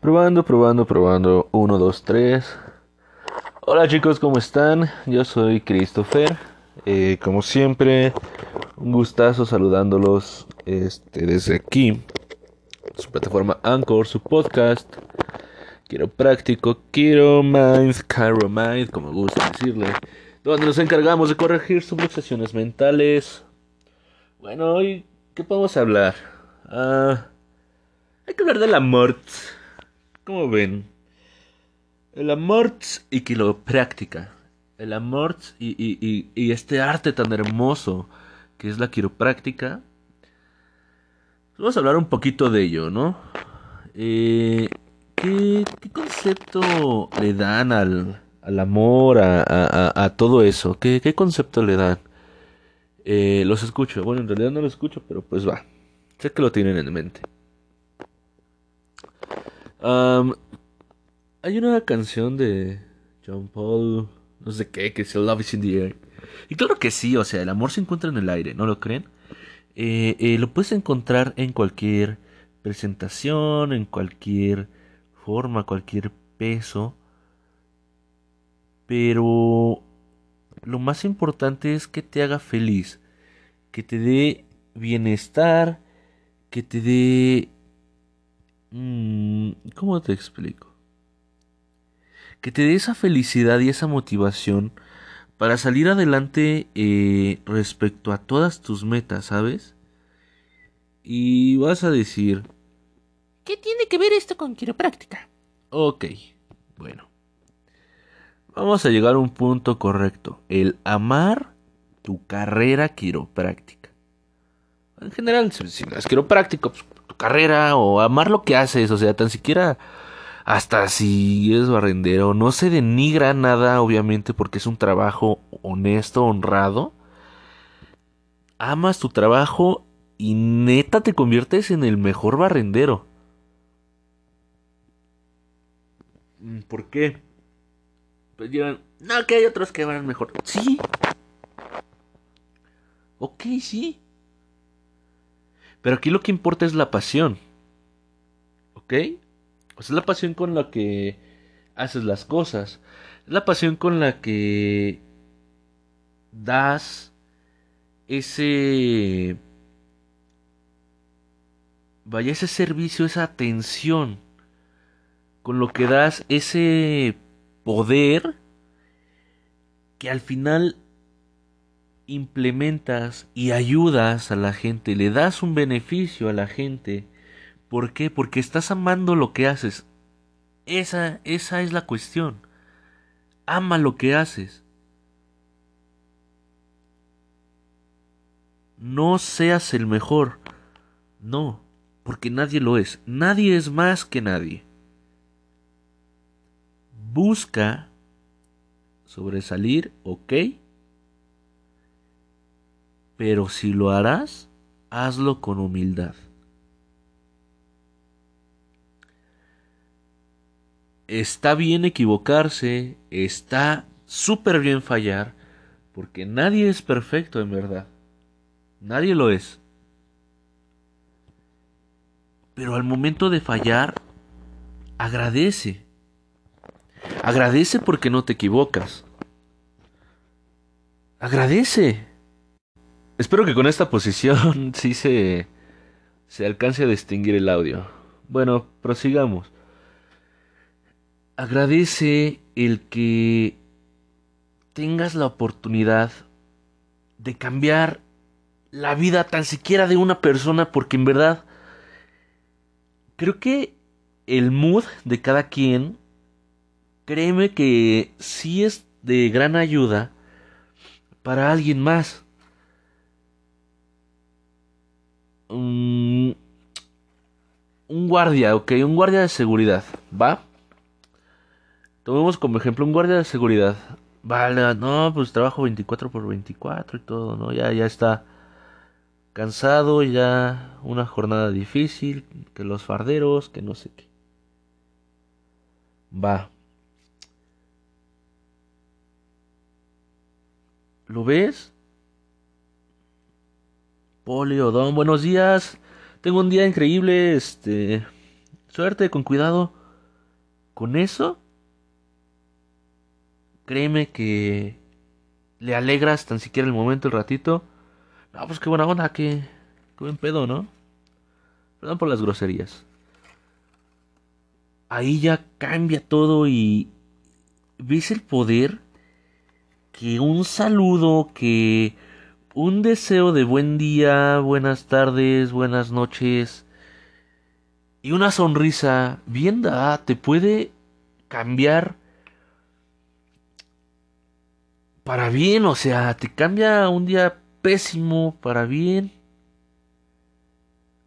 Probando, probando, probando. 1, 2, 3. Hola chicos, ¿cómo están? Yo soy Christopher. Eh, como siempre, un gustazo saludándolos este, desde aquí. Su plataforma Anchor, su podcast. Quiero práctico, quiero mind, Cairo mind, como gusta decirle. Donde nos encargamos de corregir sus obsesiones mentales. Bueno, hoy, ¿qué podemos hablar? Ah, hay que hablar del amor. ¿Cómo ven? El amor y quiropráctica. El amor y, y, y, este arte tan hermoso que es la quiropráctica. Vamos a hablar un poquito de ello, ¿no? Eh, ¿qué, ¿qué, concepto le dan al, al amor, a, a, a, todo eso? ¿Qué, ¿Qué concepto le dan? Eh, los escucho. Bueno, en realidad no los escucho, pero pues va. Sé que lo tienen en mente. Hay una canción de John Paul, no sé qué, que dice Love is in the air. Y claro que sí, o sea, el amor se encuentra en el aire, ¿no lo creen? Eh, eh, lo puedes encontrar en cualquier presentación, en cualquier forma, cualquier peso. Pero lo más importante es que te haga feliz, que te dé bienestar, que te dé... Mm, ¿Cómo te explico? Que te dé esa felicidad y esa motivación para salir adelante eh, respecto a todas tus metas, ¿sabes? Y vas a decir... ¿Qué tiene que ver esto con quiropráctica? Ok, bueno. Vamos a llegar a un punto correcto. El amar tu carrera quiropráctica. En general, si no es quiropráctico, pues, carrera o amar lo que haces, o sea, tan siquiera hasta si eres barrendero, no se denigra nada, obviamente, porque es un trabajo honesto, honrado. Amas tu trabajo y neta te conviertes en el mejor barrendero. ¿Por qué? Pues dirán, no, que hay otros que van mejor. Sí. Ok, sí. Pero aquí lo que importa es la pasión. ¿Ok? O es la pasión con la que haces las cosas. Es la pasión con la que das ese... Vaya, ese servicio, esa atención. Con lo que das ese poder que al final implementas y ayudas a la gente, le das un beneficio a la gente. ¿Por qué? Porque estás amando lo que haces. Esa, esa es la cuestión. Ama lo que haces. No seas el mejor. No, porque nadie lo es. Nadie es más que nadie. Busca sobresalir, ok. Pero si lo harás, hazlo con humildad. Está bien equivocarse, está súper bien fallar, porque nadie es perfecto en verdad. Nadie lo es. Pero al momento de fallar, agradece. Agradece porque no te equivocas. Agradece. Espero que con esta posición sí se, se alcance a distinguir el audio. Bueno, prosigamos. Agradece el que tengas la oportunidad de cambiar la vida tan siquiera de una persona porque en verdad creo que el mood de cada quien créeme que sí es de gran ayuda para alguien más. Un guardia, ok, un guardia de seguridad, ¿va? Tomemos como ejemplo un guardia de seguridad. Vale, no, pues trabajo 24 por 24 y todo, ¿no? Ya, ya está cansado, ya una jornada difícil, que los farderos, que no sé qué. Va. ¿Lo ves? Polio, Don, buenos días. Tengo un día increíble, este... Suerte, con cuidado. con eso, créeme que le alegras tan siquiera el momento, el ratito. No, pues qué buena onda, qué, qué buen pedo, ¿no? Perdón por las groserías. Ahí ya cambia todo y ves el poder que un saludo, que un deseo de buen día, buenas tardes, buenas noches y una sonrisa bien dada te puede cambiar para bien, o sea, te cambia un día pésimo para bien.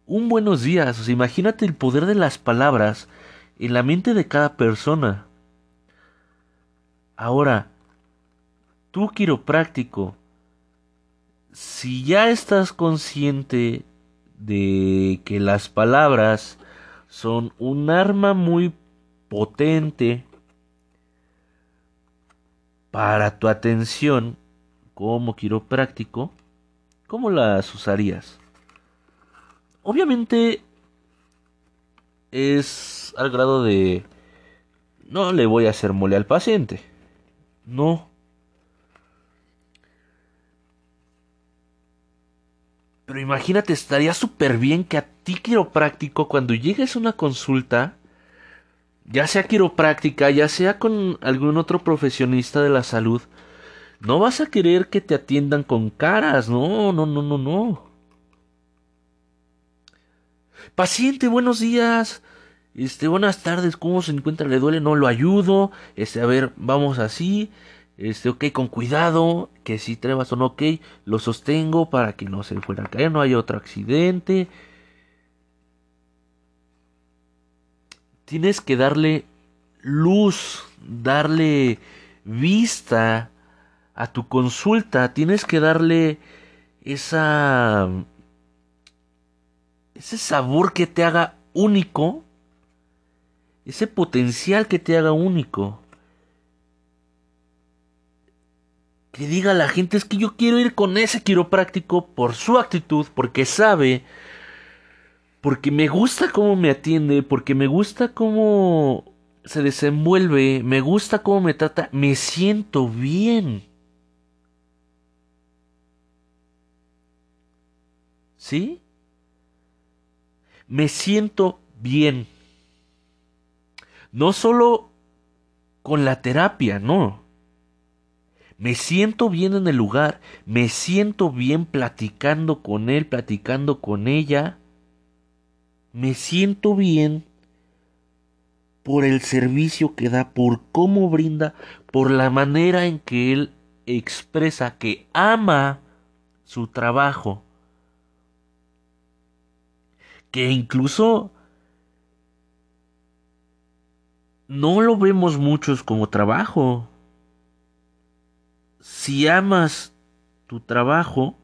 Un buenos días, o sea, imagínate el poder de las palabras en la mente de cada persona. Ahora, tú quiropráctico, si ya estás consciente de que las palabras son un arma muy potente para tu atención como quiropráctico, ¿cómo las usarías? Obviamente es al grado de no le voy a hacer mole al paciente. No. Pero imagínate, estaría súper bien que a ti quiropráctico, cuando llegues a una consulta, ya sea quiropráctica, ya sea con algún otro profesionista de la salud, no vas a querer que te atiendan con caras, no, no, no, no, no. Paciente, buenos días. Este, buenas tardes, ¿cómo se encuentra? ¿Le duele? No lo ayudo. Este, a ver, vamos así. Este, ok, con cuidado. Que si trevas no, ok. Lo sostengo para que no se fuera a caer, no haya otro accidente. tienes que darle luz, darle vista a tu consulta, tienes que darle esa ese sabor que te haga único, ese potencial que te haga único. Que diga a la gente es que yo quiero ir con ese quiropráctico por su actitud, porque sabe porque me gusta cómo me atiende, porque me gusta cómo se desenvuelve, me gusta cómo me trata, me siento bien. ¿Sí? Me siento bien. No solo con la terapia, no. Me siento bien en el lugar, me siento bien platicando con él, platicando con ella me siento bien por el servicio que da, por cómo brinda, por la manera en que él expresa que ama su trabajo, que incluso no lo vemos muchos como trabajo. Si amas tu trabajo,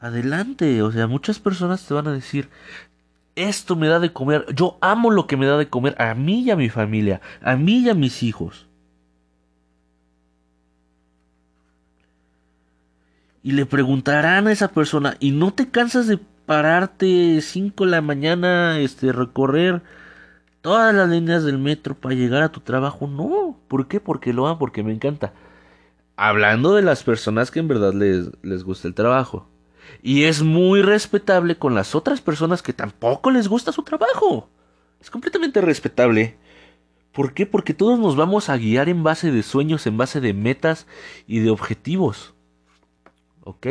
adelante. O sea, muchas personas te van a decir, esto me da de comer, yo amo lo que me da de comer a mí y a mi familia, a mí y a mis hijos. Y le preguntarán a esa persona, ¿y no te cansas de pararte 5 de la mañana, este, recorrer todas las líneas del metro para llegar a tu trabajo? No, ¿por qué? Porque lo amo, porque me encanta. Hablando de las personas que en verdad les, les gusta el trabajo. Y es muy respetable con las otras personas que tampoco les gusta su trabajo. Es completamente respetable. ¿Por qué? Porque todos nos vamos a guiar en base de sueños, en base de metas y de objetivos. ¿Ok?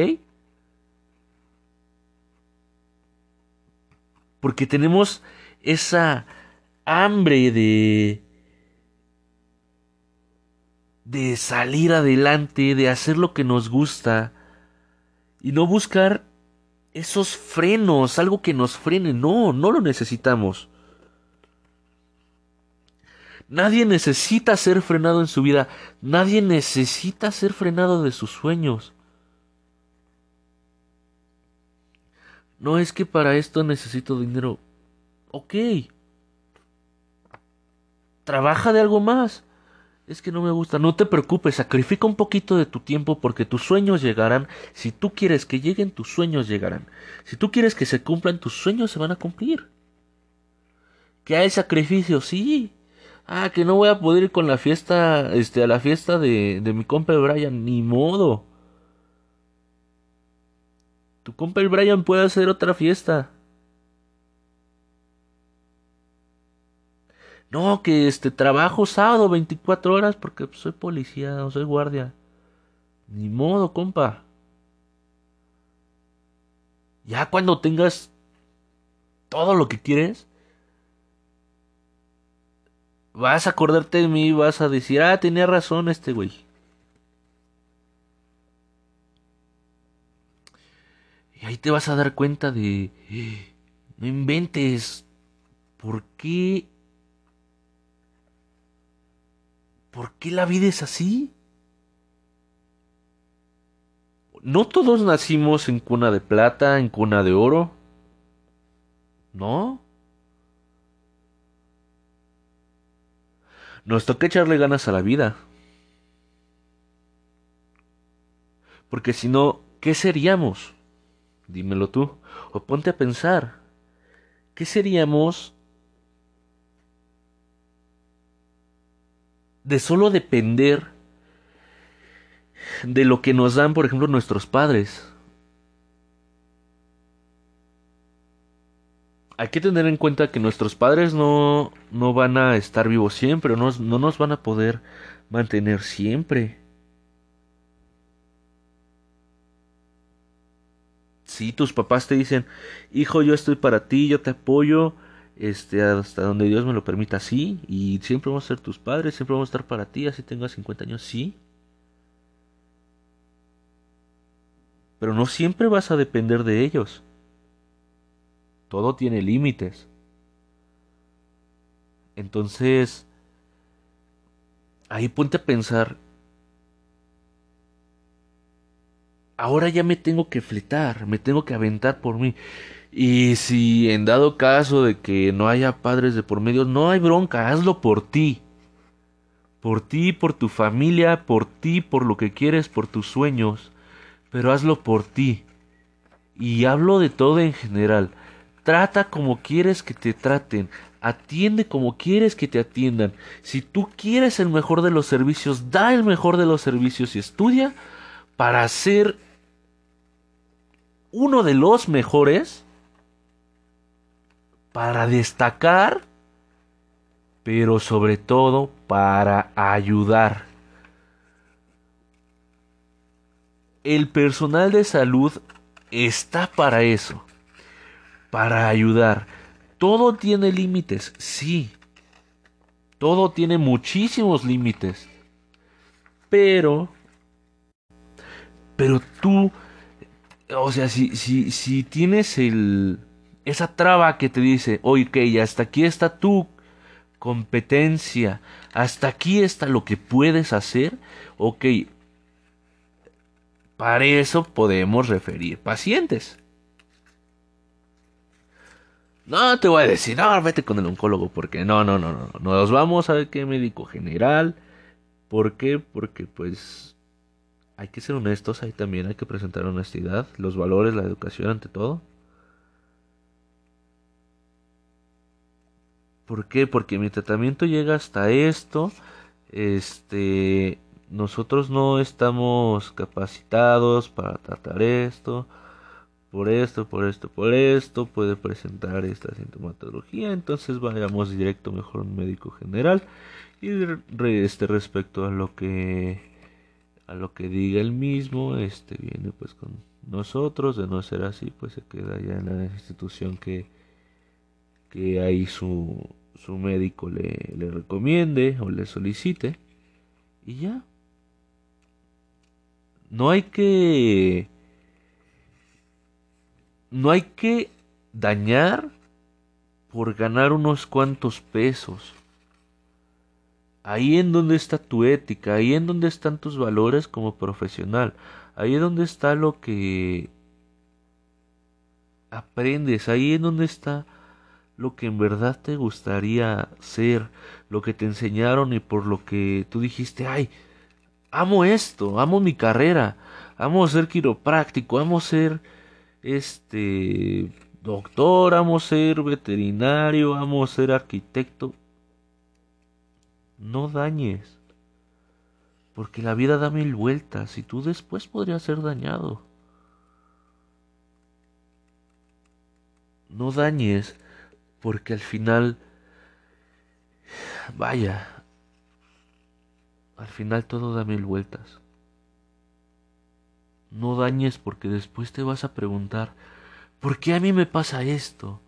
Porque tenemos esa hambre de de salir adelante, de hacer lo que nos gusta, y no buscar esos frenos, algo que nos frene. No, no lo necesitamos. Nadie necesita ser frenado en su vida. Nadie necesita ser frenado de sus sueños. No es que para esto necesito dinero. Ok. Trabaja de algo más. Es que no me gusta. No te preocupes, sacrifica un poquito de tu tiempo porque tus sueños llegarán. Si tú quieres que lleguen, tus sueños llegarán. Si tú quieres que se cumplan, tus sueños se van a cumplir. ¿Que hay sacrificio? Sí. Ah, que no voy a poder ir con la fiesta, este, a la fiesta de, de mi compa el Brian, ni modo. Tu compa el Brian puede hacer otra fiesta. No, que este trabajo sábado 24 horas porque soy policía, no soy guardia. Ni modo, compa. Ya cuando tengas todo lo que quieres, vas a acordarte de mí, vas a decir, ah, tenía razón este güey. Y ahí te vas a dar cuenta de, no inventes, ¿por qué? ¿Por qué la vida es así? No todos nacimos en cuna de plata, en cuna de oro. ¿No? Nos toca echarle ganas a la vida. Porque si no, ¿qué seríamos? Dímelo tú. O ponte a pensar. ¿Qué seríamos de solo depender de lo que nos dan, por ejemplo, nuestros padres. Hay que tener en cuenta que nuestros padres no, no van a estar vivos siempre, no, no nos van a poder mantener siempre. Si tus papás te dicen, hijo, yo estoy para ti, yo te apoyo, este, hasta donde Dios me lo permita, sí, y siempre vamos a ser tus padres, siempre vamos a estar para ti, así tengas 50 años, sí. Pero no siempre vas a depender de ellos. Todo tiene límites. Entonces, ahí ponte a pensar, ahora ya me tengo que fletar, me tengo que aventar por mí. Y si en dado caso de que no haya padres de por medio, no hay bronca, hazlo por ti. Por ti, por tu familia, por ti, por lo que quieres, por tus sueños pero hazlo por ti. Y hablo de todo en general. Trata como quieres que te traten. Atiende como quieres que te atiendan. Si tú quieres el mejor de los servicios, da el mejor de los servicios y estudia para ser uno de los mejores, para destacar, pero sobre todo para ayudar. el personal de salud está para eso, para ayudar. Todo tiene límites, sí. Todo tiene muchísimos límites. Pero, pero tú, o sea, si, si, si tienes el, esa traba que te dice, oye, hasta aquí está tu competencia, hasta aquí está lo que puedes hacer, ok, para eso podemos referir pacientes. No te voy a decir, no, vete con el oncólogo, porque no, no, no, no. Nos vamos a ver qué médico general. ¿Por qué? Porque pues hay que ser honestos, ahí también hay que presentar honestidad, los valores, la educación ante todo. ¿Por qué? Porque mi tratamiento llega hasta esto. Este nosotros no estamos capacitados para tratar esto, por esto, por esto, por esto, puede presentar esta sintomatología, entonces vayamos directo mejor a un médico general y este respecto a lo que a lo que diga el mismo, este viene pues con nosotros, de no ser así, pues se queda ya en la institución que que ahí su, su médico le, le recomiende o le solicite y ya no hay que... No hay que dañar por ganar unos cuantos pesos. Ahí en donde está tu ética, ahí en donde están tus valores como profesional, ahí es donde está lo que aprendes, ahí en donde está lo que en verdad te gustaría ser, lo que te enseñaron y por lo que tú dijiste, ay, amo esto, amo mi carrera, amo ser quiropráctico, amo ser este doctor, amo ser veterinario, amo ser arquitecto. No dañes. Porque la vida da mil vueltas y tú después podrías ser dañado. No dañes porque al final... Vaya. Al final todo da mil vueltas. No dañes porque después te vas a preguntar, ¿por qué a mí me pasa esto?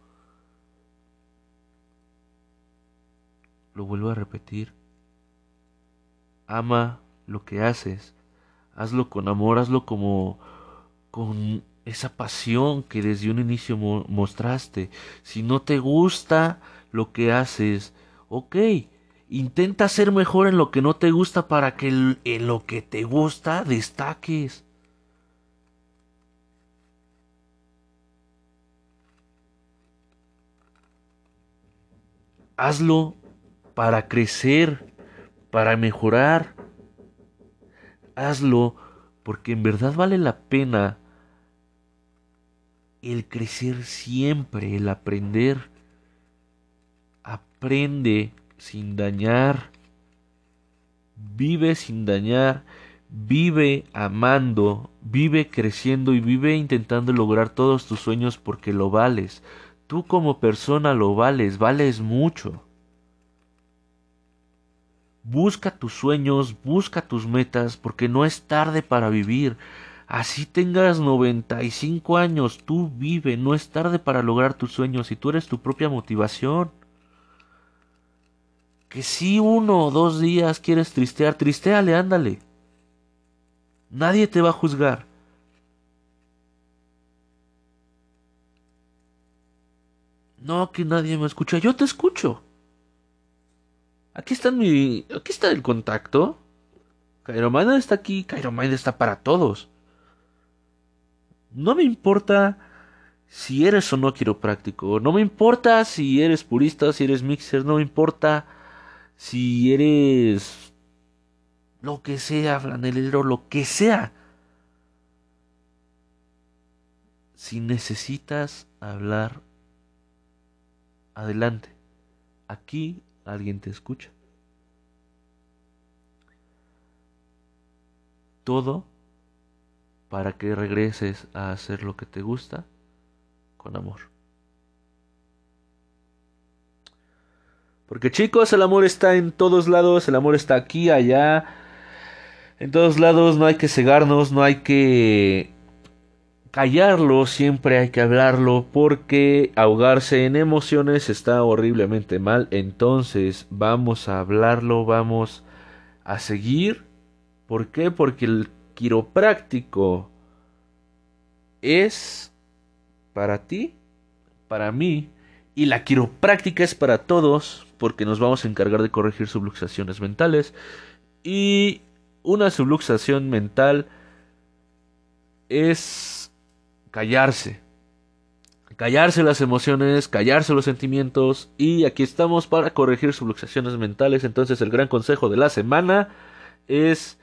Lo vuelvo a repetir. Ama lo que haces. Hazlo con amor, hazlo como con esa pasión que desde un inicio mostraste. Si no te gusta lo que haces, ok, intenta ser mejor en lo que no te gusta para que en lo que te gusta destaques. Hazlo para crecer, para mejorar. Hazlo porque en verdad vale la pena el crecer siempre, el aprender. Aprende sin dañar. Vive sin dañar. Vive amando. Vive creciendo y vive intentando lograr todos tus sueños porque lo vales. Tú como persona lo vales, vales mucho. Busca tus sueños, busca tus metas, porque no es tarde para vivir. Así tengas 95 años, tú vive, no es tarde para lograr tus sueños y tú eres tu propia motivación. Que si uno o dos días quieres tristear, tristeale, ándale. Nadie te va a juzgar. No, que nadie me escucha. Yo te escucho. Aquí está mi. Aquí está el contacto. Mind está aquí. Mind está para todos. No me importa si eres o no quiropráctico. No me importa si eres purista, si eres mixer. No me importa si eres. Lo que sea, flanelero, lo que sea. Si necesitas hablar adelante. Aquí alguien te escucha. Todo para que regreses a hacer lo que te gusta con amor. Porque chicos, el amor está en todos lados, el amor está aquí, allá, en todos lados, no hay que cegarnos, no hay que callarlo, siempre hay que hablarlo porque ahogarse en emociones está horriblemente mal. Entonces vamos a hablarlo, vamos a seguir. ¿Por qué? Porque el quiropráctico es para ti, para mí, y la quiropráctica es para todos porque nos vamos a encargar de corregir subluxaciones mentales. Y una subluxación mental es callarse. Callarse las emociones, callarse los sentimientos y aquí estamos para corregir subluxaciones mentales. Entonces el gran consejo de la semana es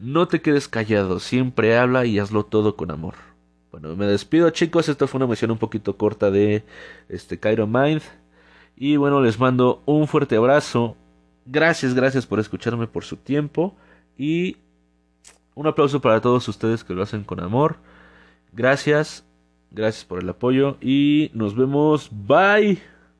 no te quedes callado, siempre habla y hazlo todo con amor. Bueno, me despido chicos, esta fue una misión un poquito corta de este Cairo Mind y bueno, les mando un fuerte abrazo. Gracias, gracias por escucharme por su tiempo y un aplauso para todos ustedes que lo hacen con amor. Gracias, gracias por el apoyo y nos vemos. Bye.